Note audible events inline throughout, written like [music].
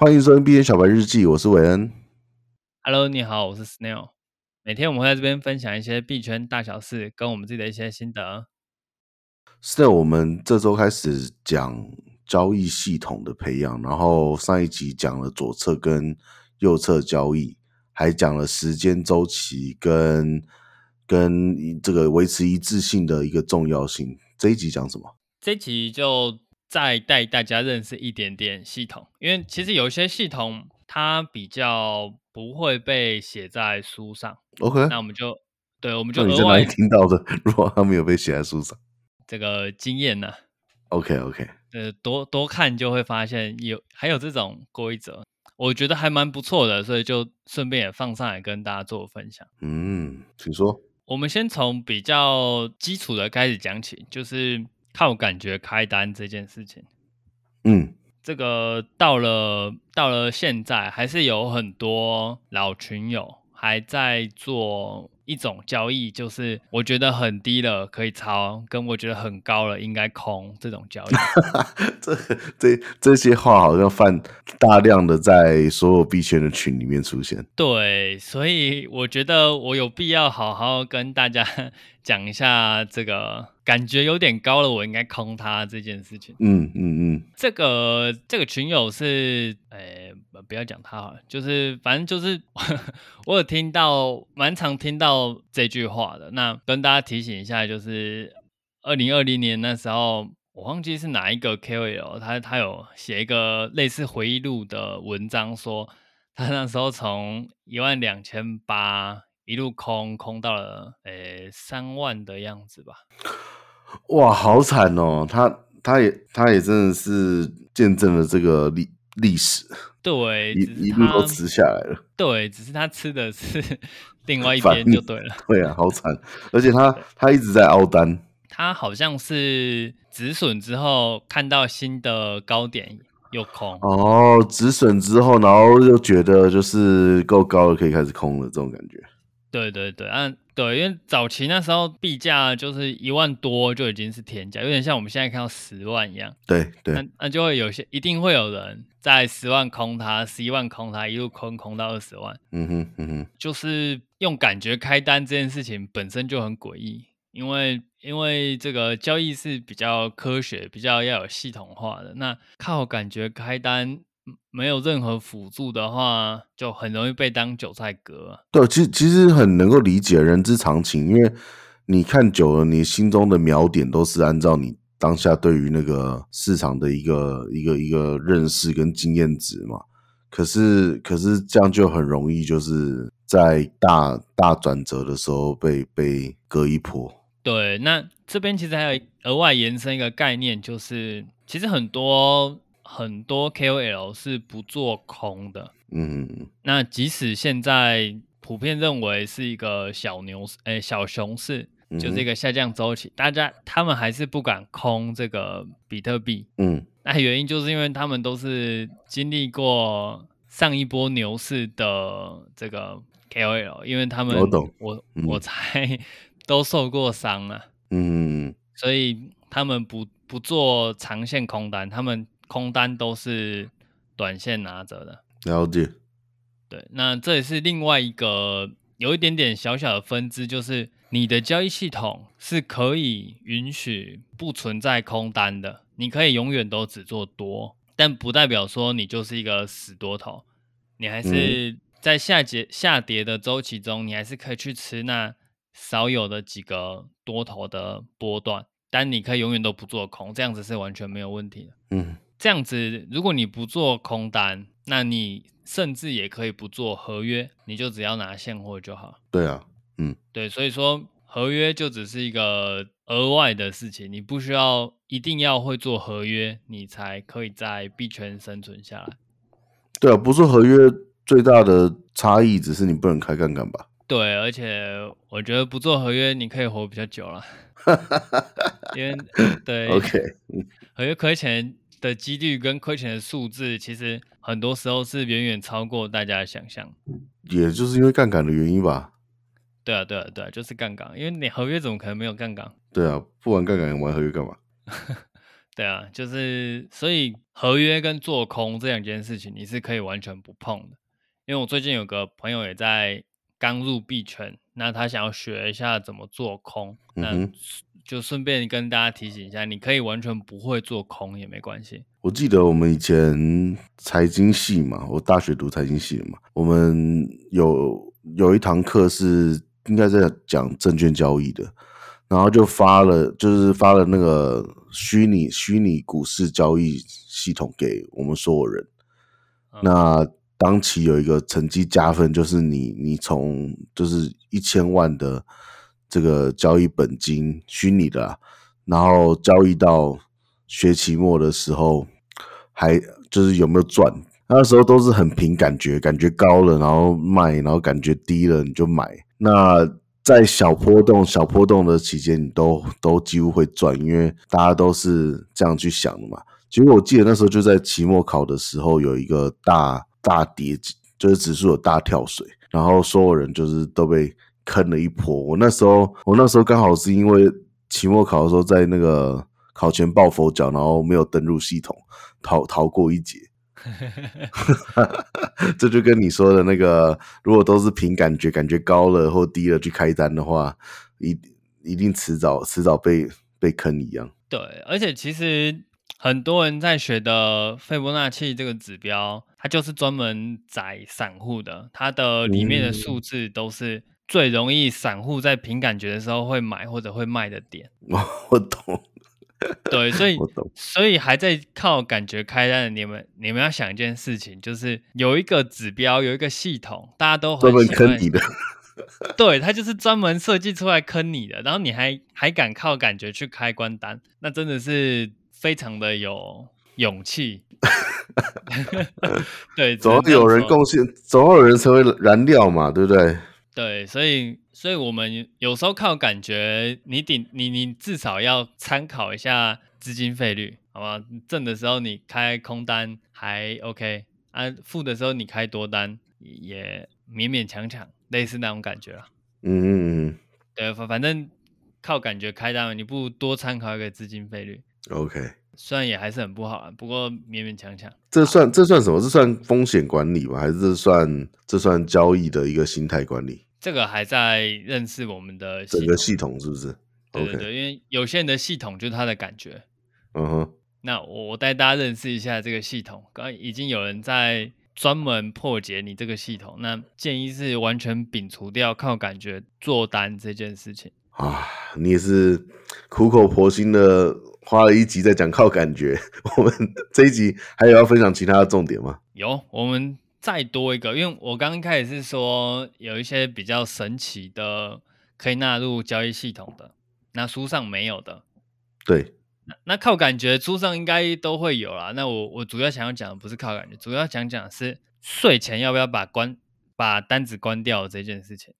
欢迎收听币圈小白日记，我是韦恩。Hello，你好，我是 Snail。每天我们会在这边分享一些币圈大小事，跟我们自己的一些心得。Snail，我们这周开始讲交易系统的培养，然后上一集讲了左侧跟右侧交易，还讲了时间周期跟跟这个维持一致性的一个重要性。这一集讲什么？这一集就再带大家认识一点点系统，因为其实有一些系统它比较不会被写在书上。OK，那我们就对，我们就你在哪里听到的？[laughs] 如果它没有被写在书上，这个经验呢？OK OK，呃，多多看就会发现有还有这种规则，我觉得还蛮不错的，所以就顺便也放上来跟大家做分享。嗯，请说。我们先从比较基础的开始讲起，就是靠感觉开单这件事情。嗯，这个到了到了现在，还是有很多老群友还在做。一种交易就是我觉得很低了可以抄，跟我觉得很高了应该空这种交易。[laughs] 这这这些话好像犯大量的在所有币圈的群里面出现。对，所以我觉得我有必要好好跟大家 [laughs] 讲一下这个感觉有点高了，我应该空它这件事情。嗯嗯嗯，这个这个群友是，不要讲他好了，就是反正就是 [laughs] 我有听到，蛮常听到这句话的。那跟大家提醒一下，就是二零二零年那时候，我忘记是哪一个 KOL，他他有写一个类似回忆录的文章，说他那时候从一万两千八。一路空空到了，诶，三万的样子吧。哇，好惨哦！他他也他也真的是见证了这个历历史。对，一一路都吃下来了。对，只是他吃的是 [laughs] 另外一边就对了。[laughs] 对啊，好惨！而且他他一直在凹单。他好像是止损之后看到新的高点又空。哦，止损之后，然后又觉得就是够高了，可以开始空了，这种感觉。对对对，啊，对，因为早期那时候币价就是一万多就已经是天价，有点像我们现在看到十万一样。对对，那那就会有些，一定会有人在十万空它，十一万空它，一路空空到二十万。嗯哼嗯哼，就是用感觉开单这件事情本身就很诡异，因为因为这个交易是比较科学，比较要有系统化的，那靠感觉开单。没有任何辅助的话，就很容易被当韭菜割。对，其实其实很能够理解人之常情，因为你看久了，你心中的瞄点都是按照你当下对于那个市场的一个一个一个认识跟经验值嘛。可是可是这样就很容易就是在大大转折的时候被被割一波。对，那这边其实还有额外延伸一个概念，就是其实很多。很多 KOL 是不做空的，嗯，那即使现在普遍认为是一个小牛市，哎，小熊市，就是一个下降周期，嗯、大家他们还是不敢空这个比特币，嗯，那原因就是因为他们都是经历过上一波牛市的这个 KOL，因为他们我懂，我我猜 [laughs] 都受过伤啊，嗯，所以他们不不做长线空单，他们。空单都是短线拿着的，了解。对，那这也是另外一个有一点点小小的分支，就是你的交易系统是可以允许不存在空单的，你可以永远都只做多，但不代表说你就是一个死多头，你还是在下跌下跌的周期中，你还是可以去吃那少有的几个多头的波段，但你可以永远都不做空，这样子是完全没有问题的。嗯。这样子，如果你不做空单，那你甚至也可以不做合约，你就只要拿现货就好。对啊，嗯，对，所以说合约就只是一个额外的事情，你不需要一定要会做合约，你才可以在币圈生存下来。对啊，不做合约最大的差异只是你不能开杠杆吧？对，而且我觉得不做合约你可以活比较久了，[laughs] 因为 [laughs] 对，OK，合约亏钱的几率跟亏钱的数字，其实很多时候是远远超过大家的想象。也就是因为杠杆的原因吧？对啊，对啊，对啊，就是杠杆。因为你合约怎么可能没有杠杆？对啊，不玩杠杆玩合约干嘛？[laughs] 对啊，就是所以合约跟做空这两件事情，你是可以完全不碰的。因为我最近有个朋友也在刚入币圈，那他想要学一下怎么做空，嗯、那就顺便跟大家提醒一下，你可以完全不会做空也没关系。我记得我们以前财经系嘛，我大学读财经系的嘛，我们有有一堂课是应该在讲证券交易的，然后就发了，就是发了那个虚拟虚拟股市交易系统给我们所有人。嗯、那当期有一个成绩加分，就是你你从就是一千万的这个交易本金虚拟的，然后交易到。学期末的时候，还就是有没有赚？那时候都是很凭感觉，感觉高了然后卖，然后感觉低了你就买。那在小波动、小波动的期间，你都都几乎会赚，因为大家都是这样去想的嘛。其实我记得那时候就在期末考的时候，有一个大大跌，就是指数有大跳水，然后所有人就是都被坑了一波。我那时候，我那时候刚好是因为期末考的时候在那个。考前抱佛脚，然后没有登入系统，逃逃过一劫。[laughs] 这就跟你说的那个，如果都是凭感觉，感觉高了或低了去开单的话，一一定迟早迟早被被坑一样。对，而且其实很多人在学的斐波那契这个指标，它就是专门宰散户的，它的里面的数字都是最容易散户在凭感觉的时候会买或者会卖的点。[laughs] 我懂。对，所以 [laughs] 所以还在靠感觉开单的你们，你们要想一件事情，就是有一个指标，有一个系统，大家都很喜欢坑你的。[laughs] 对，它就是专门设计出来坑你的，然后你还还敢靠感觉去开关单，那真的是非常的有勇气。对，总要有人贡献，总要有人成为燃料嘛，对不对？对，所以，所以我们有时候靠感觉，你顶你你至少要参考一下资金费率，好吧？正的时候你开空单还 OK，啊，负的时候你开多单也勉勉强强，类似那种感觉了。嗯嗯嗯，对，反反正靠感觉开单，你不如多参考一个资金费率。OK，虽然也还是很不好啊，不过勉勉强强。这算这算什么？这算风险管理吗？还是这算这算交易的一个心态管理？这个还在认识我们的整个系统是不是？对对对，因为有些人的系统就是他的感觉。嗯哼。那我我带大家认识一下这个系统。刚刚已经有人在专门破解你这个系统，那建议是完全摒除掉靠感觉做单这件事情。啊，你也是苦口婆心的花了一集在讲靠感觉。[laughs] 我们这一集还有要分享其他的重点吗？有，我们。再多一个，因为我刚刚开始是说有一些比较神奇的可以纳入交易系统的，那书上没有的。对，那那靠感觉书上应该都会有啦。那我我主要想要讲的不是靠感觉，主要讲讲是睡前要不要把关把单子关掉这件事情。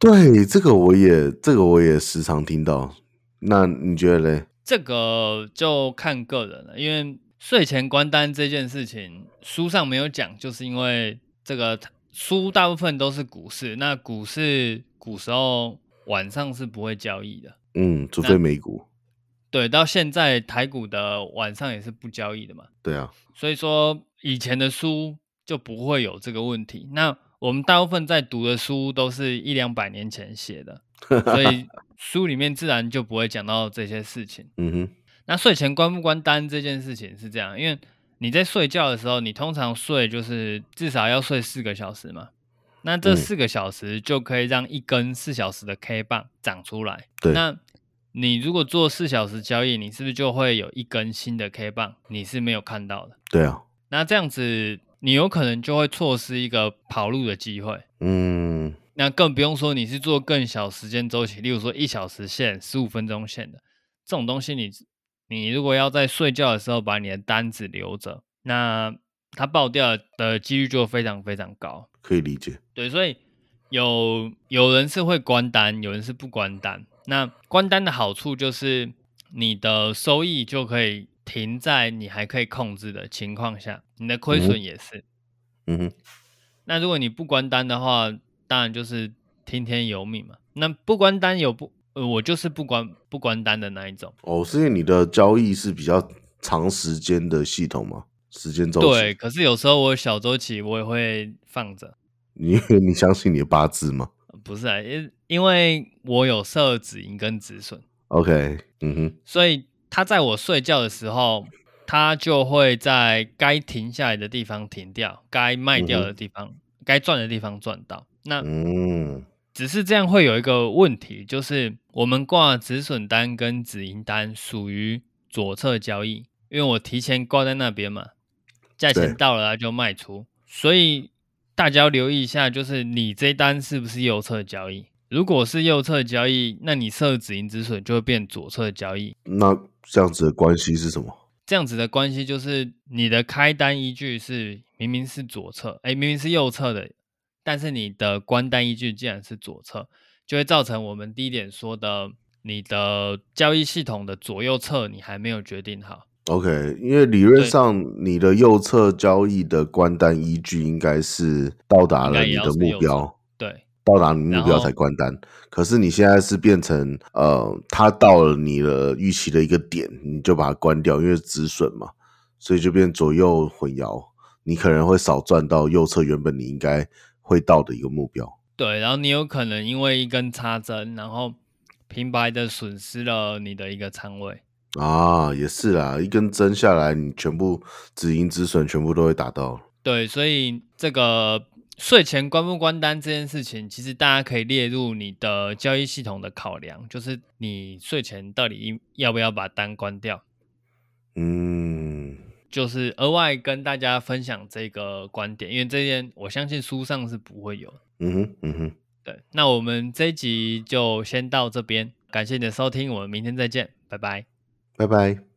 对，这个我也这个我也时常听到。那你觉得嘞？这个就看个人了，因为。睡前关单这件事情，书上没有讲，就是因为这个书大部分都是股市，那股市古时候晚上是不会交易的，嗯，除非美股。对，到现在台股的晚上也是不交易的嘛。对啊，所以说以前的书就不会有这个问题。那我们大部分在读的书都是一两百年前写的，[laughs] 所以书里面自然就不会讲到这些事情。嗯哼。那睡前关不关单这件事情是这样，因为你在睡觉的时候，你通常睡就是至少要睡四个小时嘛。那这四个小时就可以让一根四小时的 K 棒长出来。对。那你如果做四小时交易，你是不是就会有一根新的 K 棒？你是没有看到的。对啊。那这样子，你有可能就会错失一个跑路的机会。嗯。那更不用说你是做更小时间周期，例如说一小时线、十五分钟线的这种东西，你。你如果要在睡觉的时候把你的单子留着，那它爆掉的几率就非常非常高。可以理解。对，所以有有人是会关单，有人是不关单。那关单的好处就是你的收益就可以停在你还可以控制的情况下，你的亏损也是。嗯哼。那如果你不关单的话，当然就是听天由命嘛。那不关单有不？呃，我就是不关不关单的那一种。哦，是因为你的交易是比较长时间的系统吗？时间周期？对，可是有时候我小周期我也会放着。你 [laughs] 你相信你的八字吗？不是啊，因因为我有设止盈跟止损。OK，嗯哼，所以他在我睡觉的时候，他就会在该停下来的地方停掉，该卖掉的地方，嗯、该赚的地方赚到。那嗯，只是这样会有一个问题，就是我们挂止损单跟止盈单属于左侧交易，因为我提前挂在那边嘛，价钱到了他就卖出，所以。大家要留意一下，就是你这单是不是右侧交易？如果是右侧交易，那你设止盈止损就会变左侧交易。那这样子的关系是什么？这样子的关系就是你的开单依据是明明是左侧，哎，明明是右侧的，但是你的关单依据竟然是左侧，就会造成我们第一点说的，你的交易系统的左右侧你还没有决定好。OK，因为理论上你的右侧交易的关单依据应该是到达了你的目标，对，到达你目标才关单。可是你现在是变成呃，它到了你的预期的一个点，你就把它关掉，因为止损嘛，所以就变左右混淆，你可能会少赚到右侧原本你应该会到的一个目标。对，然后你有可能因为一根插针，然后平白的损失了你的一个仓位。啊，也是啦，一根针下来，你全部止盈止损全部都会打到。对，所以这个睡前关不关单这件事情，其实大家可以列入你的交易系统的考量，就是你睡前到底要不要把单关掉。嗯，就是额外跟大家分享这个观点，因为这件我相信书上是不会有。嗯哼，嗯哼，对，那我们这一集就先到这边，感谢你的收听，我们明天再见，拜拜。拜拜。